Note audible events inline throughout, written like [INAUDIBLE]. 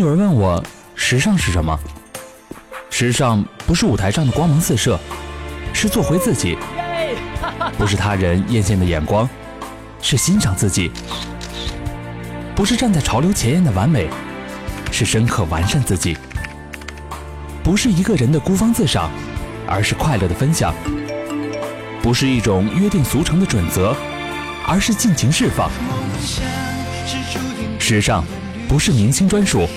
有人问我，时尚是什么？时尚不是舞台上的光芒四射，是做回自己；不是他人艳羡的眼光，是欣赏自己；不是站在潮流前沿的完美，是深刻完善自己；不是一个人的孤芳自赏，而是快乐的分享；不是一种约定俗成的准则，而是尽情释放。时尚不是明星专属，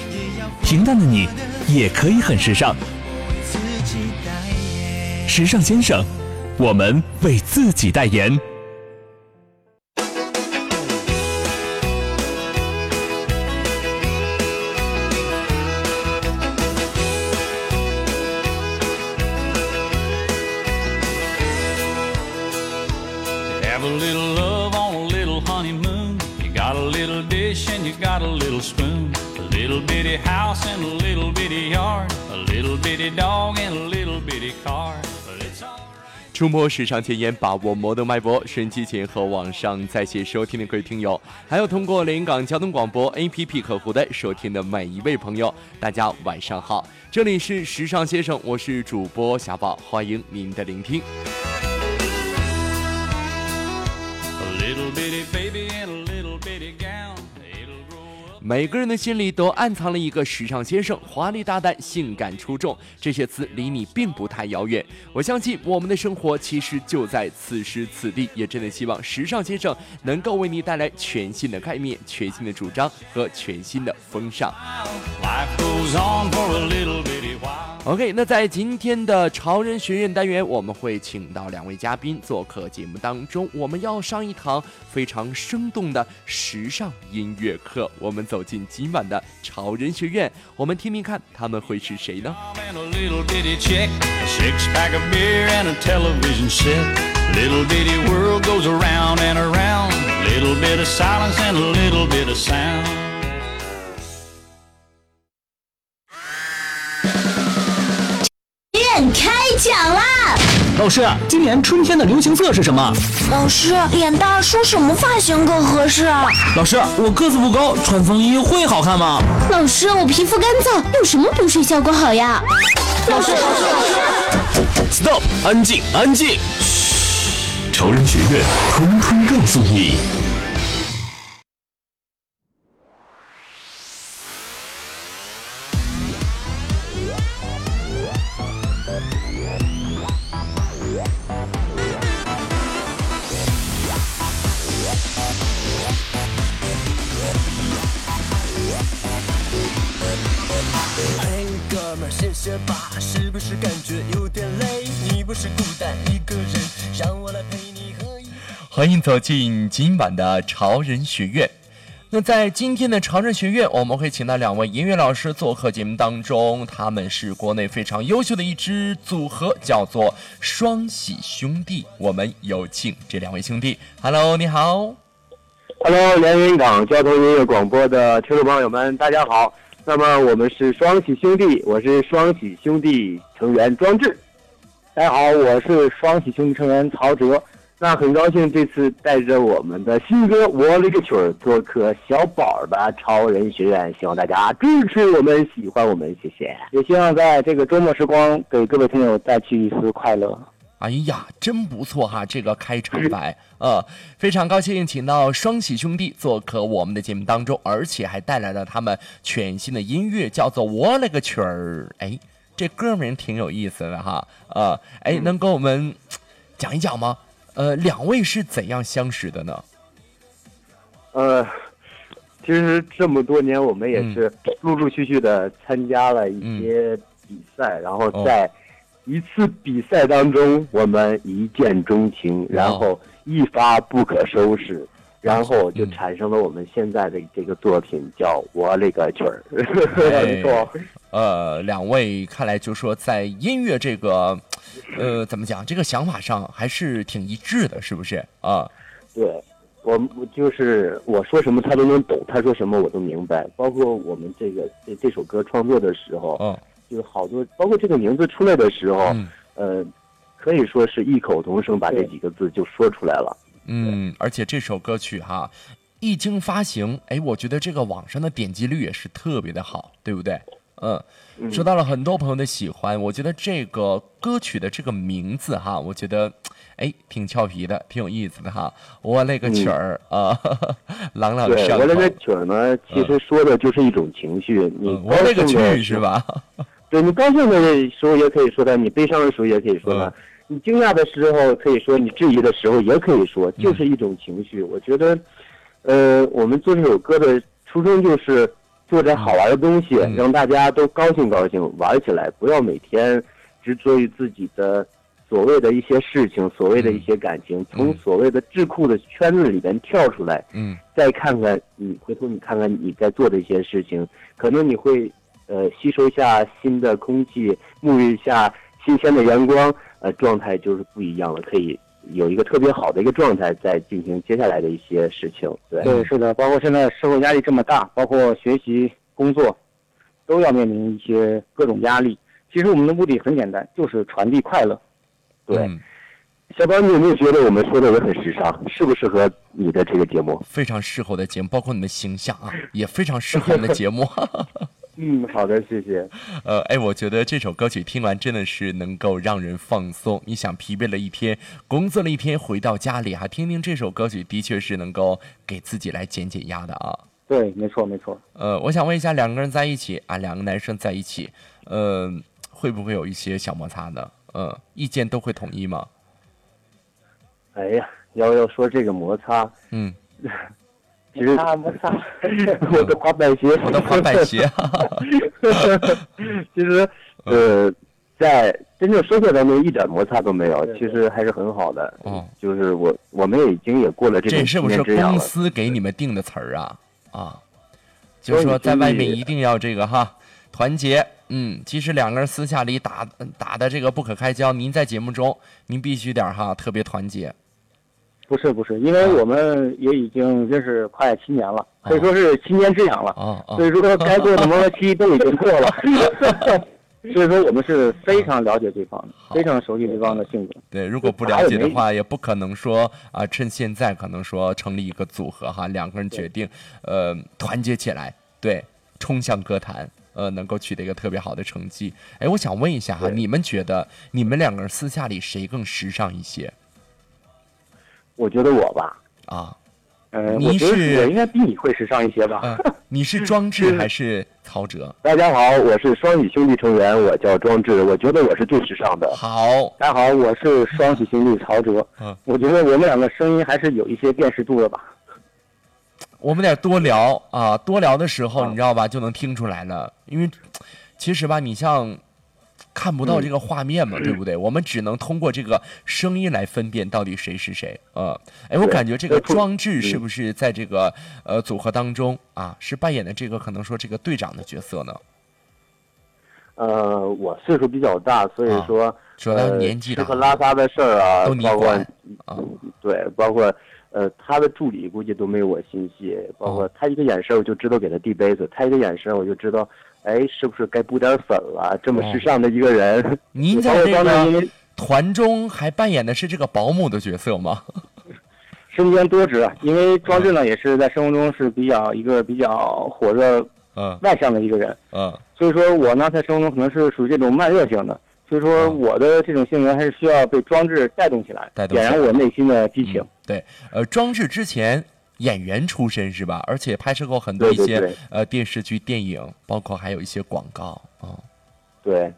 平淡的你也可以很时尚。时尚先生，我们为自己代言。触摸时尚前沿，把握摩登脉搏。收音机前和网上在线收听的各位听友，还有通过连云港交通广播 APP 客户端收听的每一位朋友，大家晚上好！这里是时尚先生，我是主播小宝，欢迎您的聆听。每个人的心里都暗藏了一个时尚先生，华丽大胆、性感出众，这些词离你并不太遥远。我相信我们的生活其实就在此时此地，也真的希望时尚先生能够为你带来全新的概念、全新的主张和全新的风尚。OK，那在今天的潮人学院单元，我们会请到两位嘉宾做客节目当中，我们要上一堂非常生动的时尚音乐课。我们走进今晚的潮人学院，我们听听看他们会是谁呢？老师，今年春天的流行色是什么？老师，脸大梳什么发型更合适啊？老师，我个子不高，穿风衣会好看吗？老师，我皮肤干燥，用什么补水效果好呀？老师，老师，老师，Stop！安静，安静！嘘，潮人学院通通告诉你。欢迎走进今晚的潮人学院。那在今天的潮人学院，我们会请到两位音乐老师做客节目当中。他们是国内非常优秀的一支组合，叫做双喜兄弟。我们有请这两位兄弟。Hello，你好。Hello，连云港交通音乐广播的听众朋友们，大家好。那么我们是双喜兄弟，我是双喜兄弟成员庄志。大家好，我是双喜兄弟成员曹哲。那很高兴这次带着我们的新歌《我勒个曲儿》做客小宝的超人学院，希望大家支持我们，喜欢我们，谢谢。也希望在这个周末时光给各位听友带去一丝快乐。哎呀，真不错哈！这个开场白，呃，非常高兴请到双喜兄弟做客我们的节目当中，而且还带来了他们全新的音乐，叫做《我勒个曲儿》。哎，这歌名挺有意思的哈，呃，哎，能跟我们讲一讲吗？呃，两位是怎样相识的呢？呃，其实这么多年，我们也是陆陆续续的参加了一些比赛，然后在一次比赛当中，我们一见钟情，然后一发不可收拾，然后就产生了我们现在的这个作品，叫《我勒个去儿》。[LAUGHS] 没错。呃，两位看来就说在音乐这个。[LAUGHS] 呃，怎么讲？这个想法上还是挺一致的，是不是啊？对，我就是我说什么他都能懂，他说什么我都明白。包括我们这个这这首歌创作的时候，嗯，就是好多，包括这个名字出来的时候，嗯呃，可以说是异口同声把这几个字就说出来了。嗯，而且这首歌曲哈。一经发行，哎，我觉得这个网上的点击率也是特别的好，对不对？嗯，收到了很多朋友的喜欢。我觉得这个歌曲的这个名字哈，我觉得哎挺俏皮的，挺有意思的哈。我勒个曲儿啊，[LAUGHS] 朗朗对，上口。我那个曲儿呢，其实说的就是一种情绪。你嗯我勒个去是吧？[LAUGHS] 对你高兴的时候也可以说它，你悲伤的时候也可以说它，嗯你惊讶的时候可以说，你质疑的时候也可以说，就是一种情绪。我觉得，呃，我们做这首歌的初衷就是做点好玩的东西，嗯让大家都高兴高兴，玩起来，不要每天执着于自己的所谓的一些事情，所谓的一些感情，从所谓的智库的圈子里边跳出来，嗯。再看看你回头你看看你在做的一些事情，可能你会呃吸收一下新的空气，沐浴一下新鲜的阳光，呃，状态就是不一样了，可以有一个特别好的一个状态，在进行接下来的一些事情。对，对，是的，包括现在社会压力这么大，包括学习、工作，都要面临一些各种压力。其实我们的目的很简单，就是传递快乐。对嗯小宝，你有没有觉得我们说的也很时尚？适不适合你的这个节目？非常适合我的节目，包括你的形象啊，也非常适合我们的节目。[LAUGHS] 嗯，好的，谢谢。[LAUGHS] 呃，哎，我觉得这首歌曲听完真的是能够让人放松。你想疲惫了一天，工作了一天，回到家里哈，听听这首歌曲，的确是能够给自己来减减压的啊。对，没错，没错。呃，我想问一下，两个人在一起啊，两个男生在一起，呃，会不会有一些小摩擦呢？呃，意见都会统一吗？哎呀，要要说这个摩擦，嗯，[LAUGHS] 其实 [LAUGHS] 我的滑板鞋，我的滑板鞋，[LAUGHS] 其实，呃，在真正生活当中一点摩擦都没有，其实还是很好的。嗯，就是我我们也已经也过了这这是不是公。司给你们定的词儿啊？啊，就是说在外面一定要这个哈团结。嗯，即使两个人私下里打打的这个不可开交，您在节目中您必须点哈特别团结。不是不是，因为我们也已经认识快七年了，可以说是七年之痒了。哦哦所以说该过的磨合期都已经过了。[LAUGHS] 所以说我们是非常了解对方的，非常熟悉对方的性格。对，如果不了解的话，也不可能说啊，趁现在可能说成立一个组合哈，两个人决定呃团结起来，对，冲向歌坛，呃，能够取得一个特别好的成绩。哎，我想问一下哈，你们觉得你们两个人私下里谁更时尚一些我觉得我吧，啊？呃，你我觉得是我应该比你会时尚一些吧。嗯、你是庄志还是曹哲？大家好，我是双喜兄弟成员，我叫庄志，我觉得我是最时尚的。好，大家好，我是双喜兄弟曹哲。嗯，我觉得我们两个声音还是有一些辨识度的吧。我们得多聊啊，多聊的时候，啊你知道吧，就能听出来了。因为其实吧，你像看不到这个画面嘛，对不对？我们只能通过这个声音来分辨到底谁是谁。啊，哎，我感觉这个装置是不是在这个呃组合当中啊，是扮演的这个可能说这个队长的角色呢？呃，我岁数比较大，所以说，主要呃，年纪大吃喝拉撒的事儿啊，都你管啊，对，包括呃，他的助理估计都没有我心细，包哦。括他一个眼神我就知道给他递杯子，他一个眼神我就知道，哎，是不是该补点粉了？这么时尚的一个人，哦您在这个团中还扮演的是这个保姆的角色吗？[LAUGHS] 身兼多职，啊，因为庄志呢也是在生活中是比较一个比较火热、嗯。外向的一个人，嗯。所以说我呢在生活中可能是属于这种慢热型的，所以说嗯。我的这种性格还是需要被装置带动起来，带动起来。点燃我内心的激情。对，呃，装置之前演员出身是吧？而且拍摄过很多一些呃电视剧、电影，包括还有一些广告啊。对，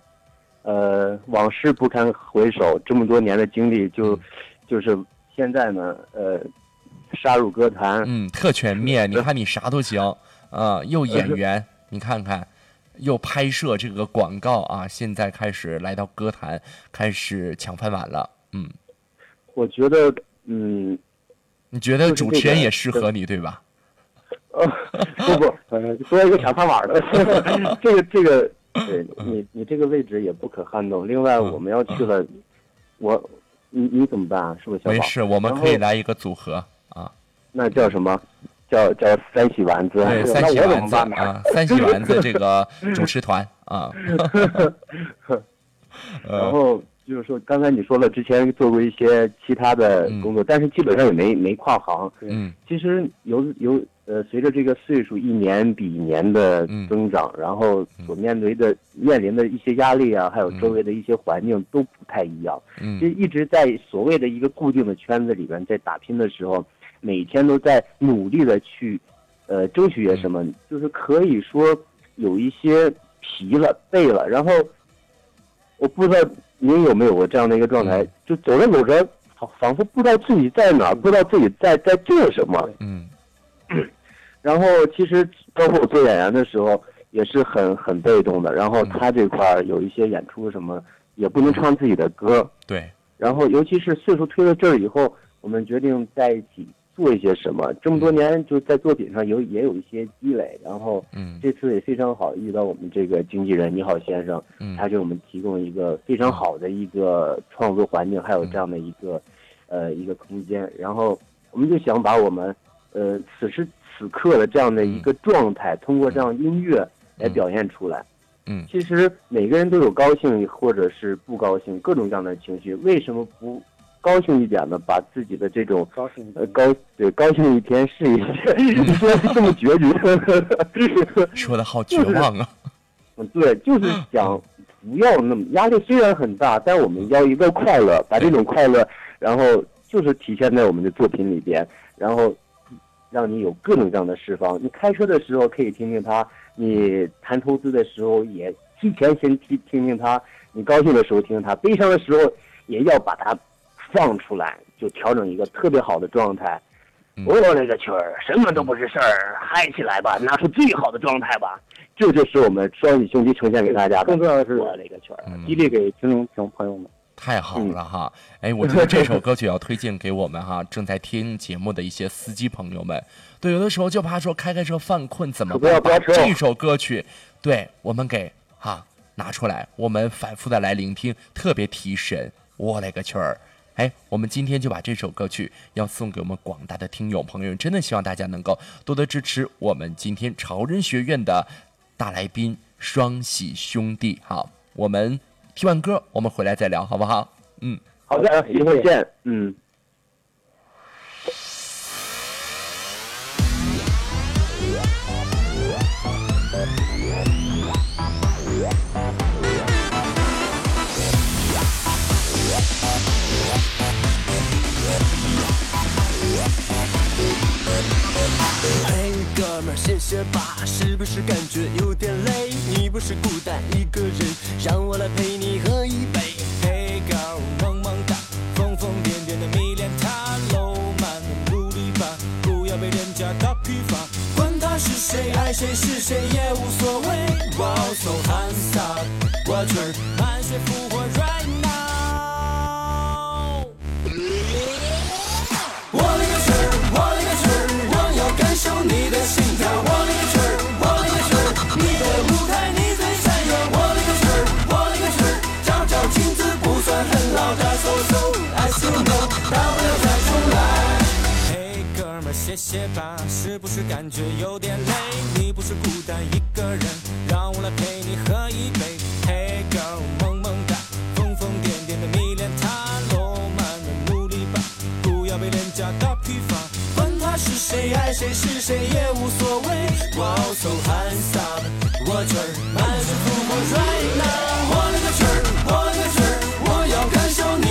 呃，往事不堪回首，这么多年的经历嗯就，就是现在呢，呃，杀入歌坛，嗯，特全面，你看你啥都行啊，又演员，[LAUGHS] 你看看，又拍摄这个广告啊，现在开始来到歌坛，开始抢饭碗了。嗯，我觉得，嗯，你觉得主持人也适合你对吧？呃，[LAUGHS] 不不，呃，作为一个抢饭碗的，[LAUGHS] 这个这个，对你你这个位置也不可撼动。另外，我们要去了，我，你你怎么办啊？是不是小宝？没事，我们可以来一个组合啊，那叫什么？叫叫三喜丸子。对，三喜丸子啊，三喜丸子这个 [LAUGHS] 主持团啊。然后就是说，刚才你说了，之前做过一些其他的工作，但是基本上也没没跨行。嗯，其实有有呃，随着这个岁数一年比一年的增长，然后所面对的面临的一些压力啊，还有周围的一些环境都不太一样。嗯，就一直在所谓的一个固定的圈子里边在打拼的时候，每天都在努力的去呃争取些什么，就是可以说有一些疲了、背了，然后我不知道。您有没有过这样的一个状态？就走着走着，仿佛不知道自己在哪儿，不知道自己在在做什么。嗯。[CLEARS THROAT] 然后，其实包括我做演员的时候，也是很很被动的。然后他这块儿有一些演出什么，也不能唱自己的歌。对。然后，尤其是岁数推到这儿以后，我们决定在一起。做一些什么？这么多年就在作品上有也有一些积累，然后，嗯，这次也非常好遇到我们这个经纪人你好先生，嗯，他给我们提供一个非常好的一个创作环境，还有这样的一个，呃，一个空间。然后我们就想把我们，呃，此时此刻的这样的一个状态，通过这样音乐来表现出来。嗯，其实每个人都有高兴或者是不高兴各种各样的情绪，为什么不？高兴一点的，把自己的这种高兴呃高对高兴一天是一天，说这么决绝，[LAUGHS] 说的好绝望啊！嗯，[LAUGHS] 对，就是想不要那么压力，虽然很大，但我们要一个快乐，把这种快乐，然后就是体现在我们的作品里边，然后让你有各种各样的释放。你开车的时候可以听听它，你谈投资的时候也提前先听听听它，你高兴的时候听听它，悲伤的时候也要把它。放出来就调整一个特别好的状态，我勒个去儿什么都不是事儿，嗨起来吧，拿出最好的状态吧，这就是我们双喜兄弟呈现给大家的。更重要的是我勒个去儿，激励给听众朋朋友们。太好了哈！哎，我觉得这首歌曲要推荐给我们哈 [LAUGHS] 正在听节目的一些司机朋友们。对，有的时候就怕说开开车犯困怎么办？把这首歌曲，对我们给哈拿出来，我们反复的来聆听，特别提神。我勒个去儿！哎，我们今天就把这首歌曲要送给我们广大的听友朋友，真的希望大家能够多多支持我们今天潮人学院的大来宾双喜兄弟。好，我们听完歌，我们回来再聊，好不好？嗯，好的，一会儿见。嗯。谢谢吧，是不是感觉有点累？你不是孤单一个人，让我来陪你喝一杯。Hey girl，萌萌哒，疯疯癫癫的迷恋他，浪漫的努力吧，不要被人家打批发。管他是谁，爱谁是谁也无所谓。Wow so handsome，我却满血复活吧，是不是感觉有点累？你不是孤单一个人，让我来陪你喝一杯。Hey girl，萌萌哒，疯疯癫癫的迷恋他，浪漫的努力吧，不要被廉价打批发。管他是谁，爱谁是谁也无所谓。Wow so handsome，watch her，满是复活 right now。我勒个去儿，我勒个去儿，我要感受你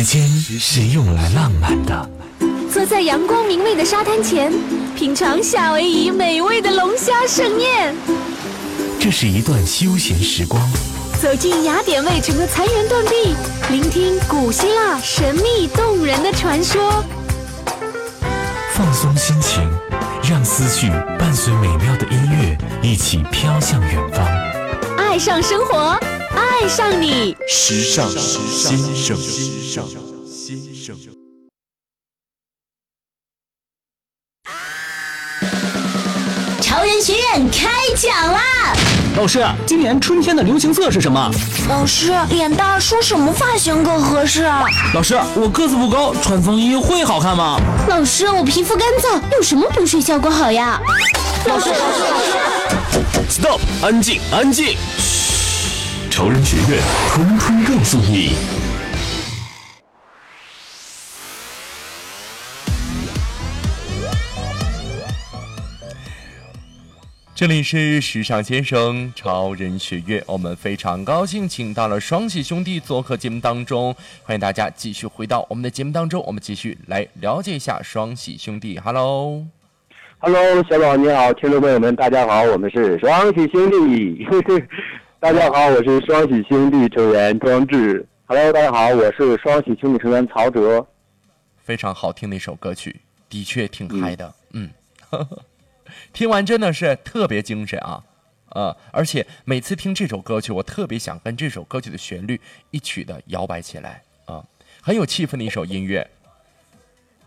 间是用来浪漫的，坐在阳光明媚的沙滩前，品尝夏威夷美味的龙虾盛宴。这是一段休闲时光。走进雅典卫城的残垣断壁，聆听古希腊神秘动人的传说。放松心情，让思绪伴随美妙的音乐一起飘向远方。爱上生活，爱上你。时尚先生，时尚先生。潮人学院开讲啦！老师，今年春天的流行色是什么？老师，脸蛋梳什么发型更合适啊？老师，我个子不高，穿风衣会好看吗？老师，我皮肤干燥，用什么补水效果好呀？老师，老师，老师，Stop！安静，安静。嘘，潮人学院通通告诉你。这里是时尚先生潮人学院，我们非常高兴请到了双喜兄弟做客节目当中，欢迎大家继续回到我们的节目当中，我们继续来了解一下双喜兄弟。Hello，Hello，小宝你好，听众朋友们大家好，我们是双喜兄弟。大家好，我是双喜兄弟成员庄志。Hello，大家好，我是双喜兄弟成员曹哲。非常好听的一首歌曲，的确挺嗨的，嗯。嗯 [LAUGHS] 听完真的是特别精神啊，呃，而且每次听这首歌曲，我特别想跟这首歌曲的旋律一曲的摇摆起来啊，很有气氛的一首音乐。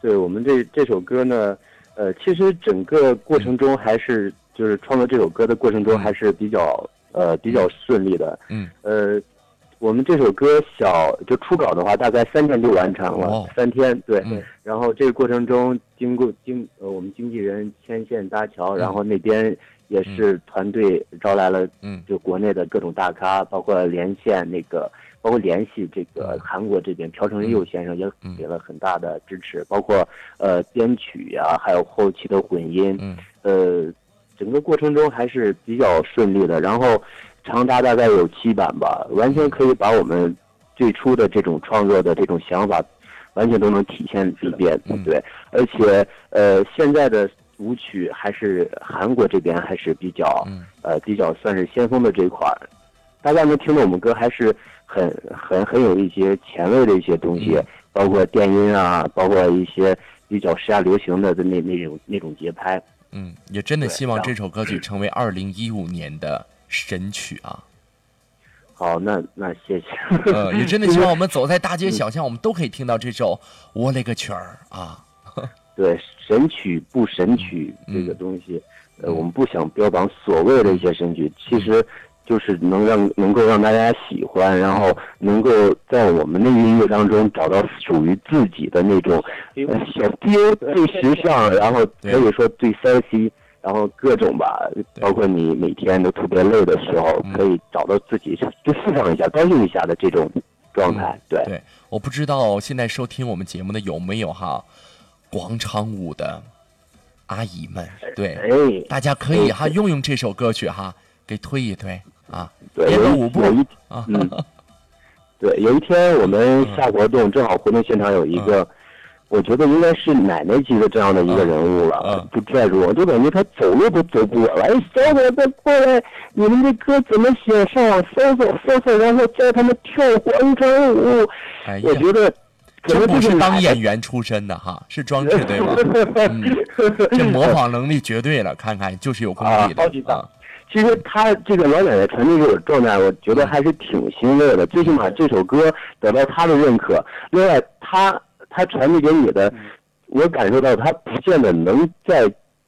对我们这这首歌呢，呃，其实整个过程中还是就是创作这首歌的过程中还是比较呃比较顺利的，嗯，呃。我们这首歌小就初稿的话，大概三天就完成了，三天对。然后这个过程中，经过经呃我们经纪人牵线搭桥，然后那边也是团队招来了，嗯，就国内的各种大咖，包括连线那个，包括联系这个韩国这边朴成佑先生也给了很大的支持，包括呃编曲呀，还有后期的混音，呃，整个过程中还是比较顺利的。然后。长达大概有七版吧，完全可以把我们最初的这种创作的这种想法，完全都能体现里边，对。而且，呃，现在的舞曲还是韩国这边还是比较，呃，比较算是先锋的这一块儿。大家能听到我们歌，还是很很很有一些前卫的一些东西，包括电音啊，包括一些比较时下流行的的那那种那种节拍。嗯，也真的希望这首歌曲成为二零一五年的。神曲啊！好，那那谢谢。呃，[LAUGHS] 也真的希望我们走在大街小巷，我们都可以听到这首《我勒个曲儿》啊！[LAUGHS] 对，神曲不神曲这个东西，呃，我们不想标榜所谓的一些神曲，其实就是能让能够让大家喜欢，然后能够在我们的音乐当中找到属于自己的那种小丢最时尚，然后可以说最 sexy。然后各种吧，包括你每天都特别累的时候，可以找到自己就释放一下、高兴一下的这种状态。对。对，我不知道现在收听我们节目的有没有哈广场舞的阿姨们，对，大家可以哈用用这首歌曲哈给推一推啊，编个舞步嗯。对，有一天我们下活动，正好活动现场有一个。我觉得应该是奶奶级的这样的一个人物了，就拽住我，就感觉他走路都走不稳了。哎，小伙子过来，你们这歌怎么写？上网搜搜搜搜，然后教他们跳广场舞。我觉得，这不是当演员出身的哈，是装置对吧？[LAUGHS] 这模仿能力绝对了，看看就是有功力的。其实他这个老奶奶传递给我状态，我觉得还是挺欣慰的。最起码这首歌得到他的认可。另外，他。他传递给你的，我感受到他不见得能再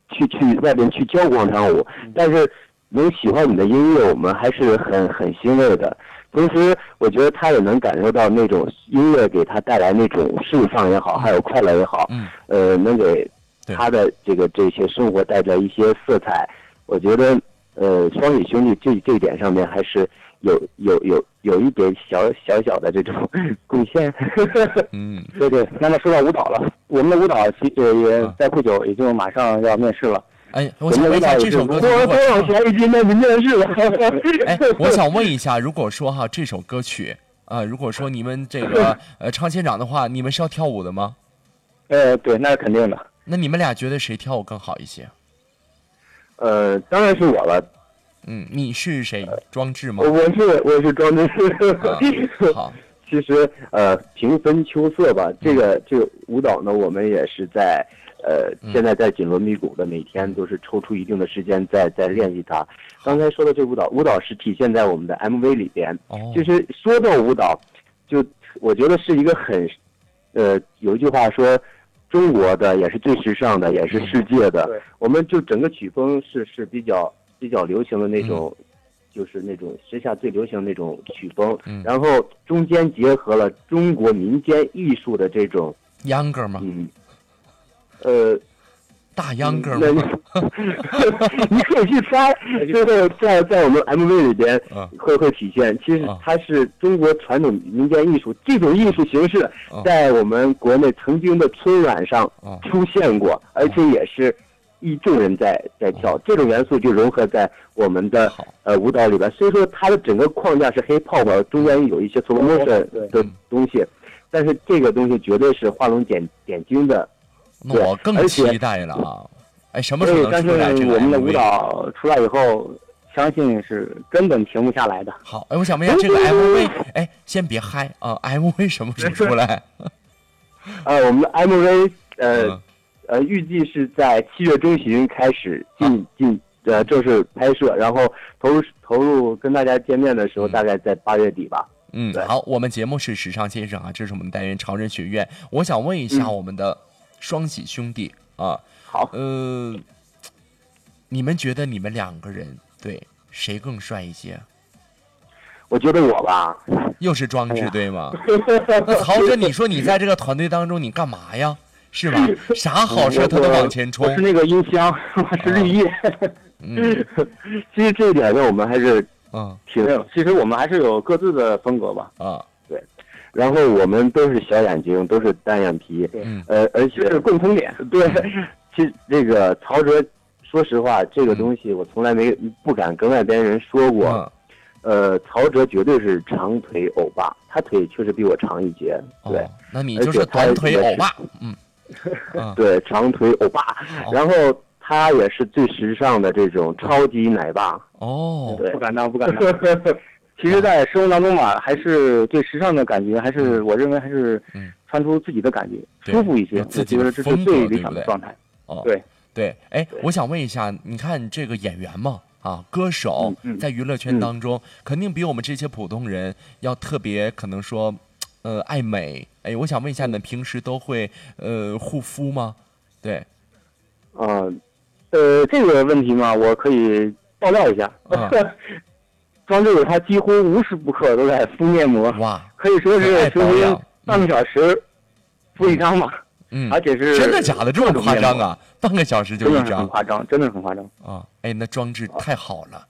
去去外边去教广场舞，但是能喜欢你的音乐，我们还是很很欣慰的。同时，我觉得他也能感受到那种音乐给他带来那种释放也好，还有快乐也好，呃，能给他的这个这些生活带来一些色彩。我觉得，呃，双语兄弟这这一点上面还是。有有有有一点小小小的这种 [LAUGHS] 贡献，[LAUGHS] 嗯，对对。那么说到舞蹈了，我们的舞蹈其也也在不久也就马上要面试了。哎，我想问一下这首歌，我多少钱已经面面试了？[LAUGHS] 哎，我想问一下，如果说哈这首歌曲啊，如果说你们这个呃唱现场的话，你们是要跳舞的吗？呃，对，那是肯定的。那你们俩觉得谁跳舞更好一些？呃，当然是我了。嗯，你是谁？装置吗？我是我是装置。好。其实呃，平分秋色吧。这个这个舞蹈呢，我们也是在呃，现在在紧锣密鼓的，每天都是抽出一定的时间在在练习它。刚才说的这舞蹈，舞蹈是体现在我们的 MV 里边。哦。就是说到舞蹈，就我觉得是一个很，呃，有一句话说，中国的也是最时尚的，也是世界的。对。我们就整个曲风是是比较比较流行的那种。就是那种时下最流行的那种曲风，然后中间结合了中国民间艺术的这种秧歌吗？嗯，呃，大秧歌吗？[LAUGHS] 你可以去猜，就是在在我们 MV 里边会会体现。其实它是中国传统民间艺术，这种艺术形式在我们国内曾经的春晚上出现过，而且也是。一众人在在跳，这种元素就融合在我们的呃舞蹈里边。所以说，它的整个框架是 hip hop，中间有一些 slow motion 的东西，但是这个东西绝对是画龙点点睛的。那我更期待了啊！哎，什么时候能出来？我们的舞蹈出来以后，相信是根本停不下来的。好，哎，我想问一下这个 MV，哎，先别嗨啊，MV 什么时候出来？[LAUGHS] 呃，我们的 MV 呃。呃，预计是在七月中旬开始进进呃正式拍摄，然后投入投入跟大家见面的时候，大概在八月底吧。嗯，好，我们节目是时尚先生啊，这是我们单元潮人学院。我想问一下我们的双喜兄弟啊，好，呃，你们觉得你们两个人对谁更帅一些？我觉得我吧，又是装置对吗？那曹哲，你说你在这个团队当中你干嘛呀？是吧？[LAUGHS] 啥好事他都往前冲。我是那个音箱，[LAUGHS] 我是绿叶。[LAUGHS] 嗯，其实这一点呢，我们还是嗯挺。其实我们还是有各自的风格吧。啊，对。然后我们都是小眼睛，都是单眼皮。嗯。呃，而且是共同点。[LAUGHS] 对。其实这个曹哲，说实话，这个东西我从来没不敢跟外边人说过。呃，曹哲绝对是长腿欧巴，他腿确实比我长一截。对。那你就是短腿欧巴。[LAUGHS] 嗯。对，长腿欧巴，[LAUGHS] 然后他也是最时尚的这种超级奶爸哦，对，不敢当，不敢当。其实，在生活当中嘛，还是对时尚的感觉，还是我认为还是穿出自己的感觉，舒服一些，自己的这是最理想的状态。哦，对。对，哎，我想问一下，你看这个演员嘛，啊，歌手在娱乐圈当中，肯定比我们这些普通人要特别，可能说。呃，爱美，哎，我想问一下，你们平时都会呃护肤吗？对，啊，呃，这个问题嘛，我可以爆料一下。[LAUGHS] 庄志伟他几乎无时不刻都在敷面膜，哇，可以说是半个小时敷一张吧。嗯，而且是真的假的这么夸张啊？半个小时就一张，很夸张，真的很夸张啊！哎，那装置太好了，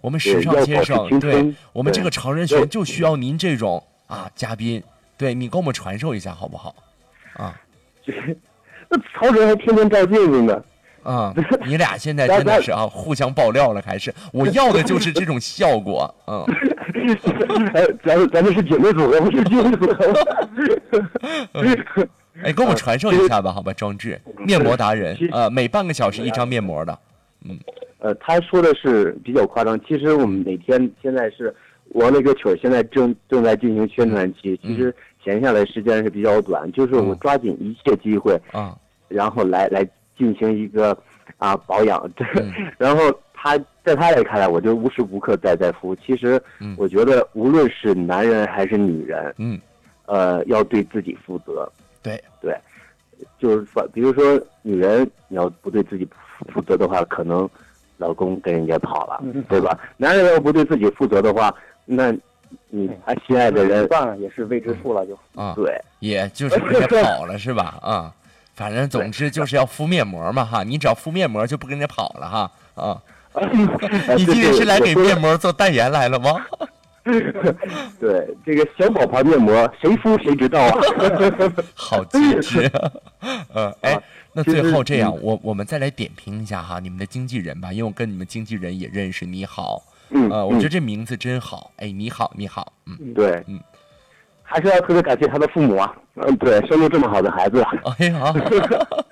我们时尚先生，对我们这个常人群就需要您这种啊嘉宾。对你给我们传授一下好不好？啊，[LAUGHS] 那曹哲还天天照镜子呢。啊，[LAUGHS] 你俩现在真的是啊，互相爆料了，还是我要的就是这种效果。嗯，[LAUGHS] 咱咱们是姐妹组，我不是兄弟组。[LAUGHS] 哎，给我们传授一下吧，好吧，装置面膜达人啊，每半个小时一张面膜的。嗯，呃，他说的是比较夸张，其实我们每天现在是。我那个曲儿现在正正在进行宣传期，其实闲下来时间是比较短，就是我抓紧一切机会啊，然后来来进行一个啊保养。[LAUGHS] 然后他在他来看来，我就无时无刻在在敷。其实我觉得无论是男人还是女人，嗯，呃，要对自己负责。对对，就是说，比如说女人你要不对自己负责的话，可能老公跟人家跑了，对吧？男人要不对自己负责的话。那，你他心爱的人算了，也是未知数了，就啊，对，也就是跑了是吧？啊，反正总之就是要敷面膜嘛哈，你只要敷面膜就不跟人家跑了哈啊。[LAUGHS] 你今天是来给面膜做代言来了吗？[LAUGHS] 对，这个小宝牌面膜谁敷谁知道啊。[LAUGHS] 好机智，呃，哎，那最后这样，我我们再来点评一下哈，你们的经纪人吧，因为我跟你们经纪人也认识，你好。嗯，我觉得这名字真好。哎，你好，你好，嗯，对，嗯，还是要特别感谢他的父母啊，嗯，对，生出这么好的孩子。哎呀，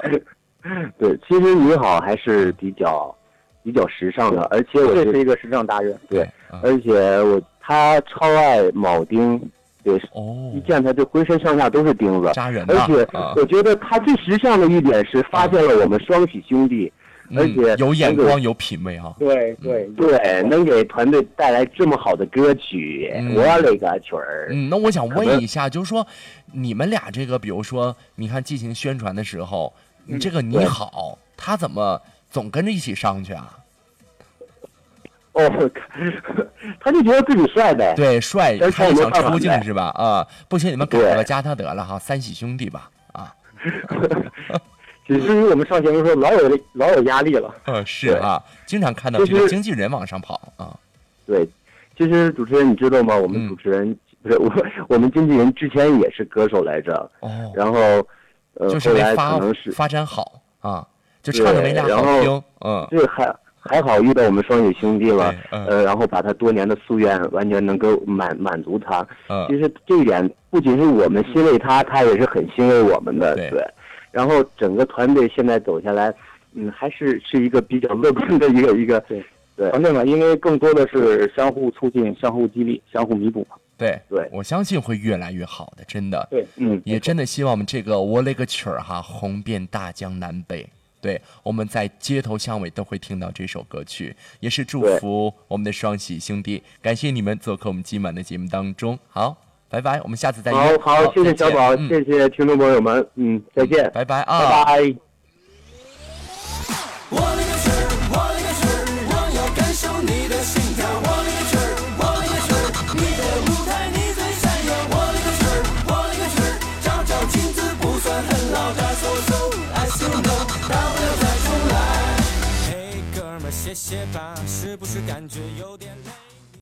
[LAUGHS] 对，其实你好还是比较比较时尚的，而且我这是一个时尚达人。对，而且我他超爱铆钉，对，哦，一见他就浑身上下都是钉子，扎人而且啊。我觉得他最时尚的一点是发现了我们双喜兄弟，而且嗯有眼光，有品味啊。对对对，能给团队带来这么好的歌曲，嗯我勒个去儿！嗯，那我想问一下，就是说你们俩这个，比如说，你看进行宣传的时候，你这个你好，他怎么总跟着一起上去啊？哦，他就觉得自己帅呗。对，帅，他也想出镜是吧？啊，不行，你们改了加他得了哈，三喜兄弟吧。啊，[LAUGHS] 只是于我们上节目的时候老有老有压力了。嗯，[LAUGHS] 是啊，经常看到这个就是经纪人往上跑啊。对，其实主持人你知道吗？我们嗯主持人、不是我，我们经纪人之前也是歌手来着，哦，然后呃就是后来没发可能是发展好啊，就唱的没俩对然后好听。嗯，这还还好遇到我们双语兄弟了，嗯呃，然后把他多年的夙愿完全能够满满足他。嗯其实这一点不仅是我们欣慰他，他也是很欣慰我们的。对对，然后整个团队现在走下来，嗯，还是是一个比较乐观的一个一个对对团队嘛，因为更多的是相互促进、相互激励、相互弥补嘛。对对我相信会越来越好的，真的。对，嗯，也真的希望我们这个我勒个曲儿哈红遍大江南北。对，我们在街头巷尾都会听到这首歌曲，也是祝福我们的双喜兄弟。感谢你们做客我们今晚的节目当中。好，拜拜，我们下次再约。好好，谢谢小宝，嗯谢谢听众朋友们，嗯，再见，拜拜啊，拜拜。我勒个去儿，我勒个去儿，我要感受你的心跳。我勒个去儿，我勒个去儿，你的舞台你最闪耀。我勒个去儿，我勒个去儿，照照镜子不算很老。That's so so I still know，大不了再重来。嘿，哥们儿，歇歇吧，是不是感觉有点？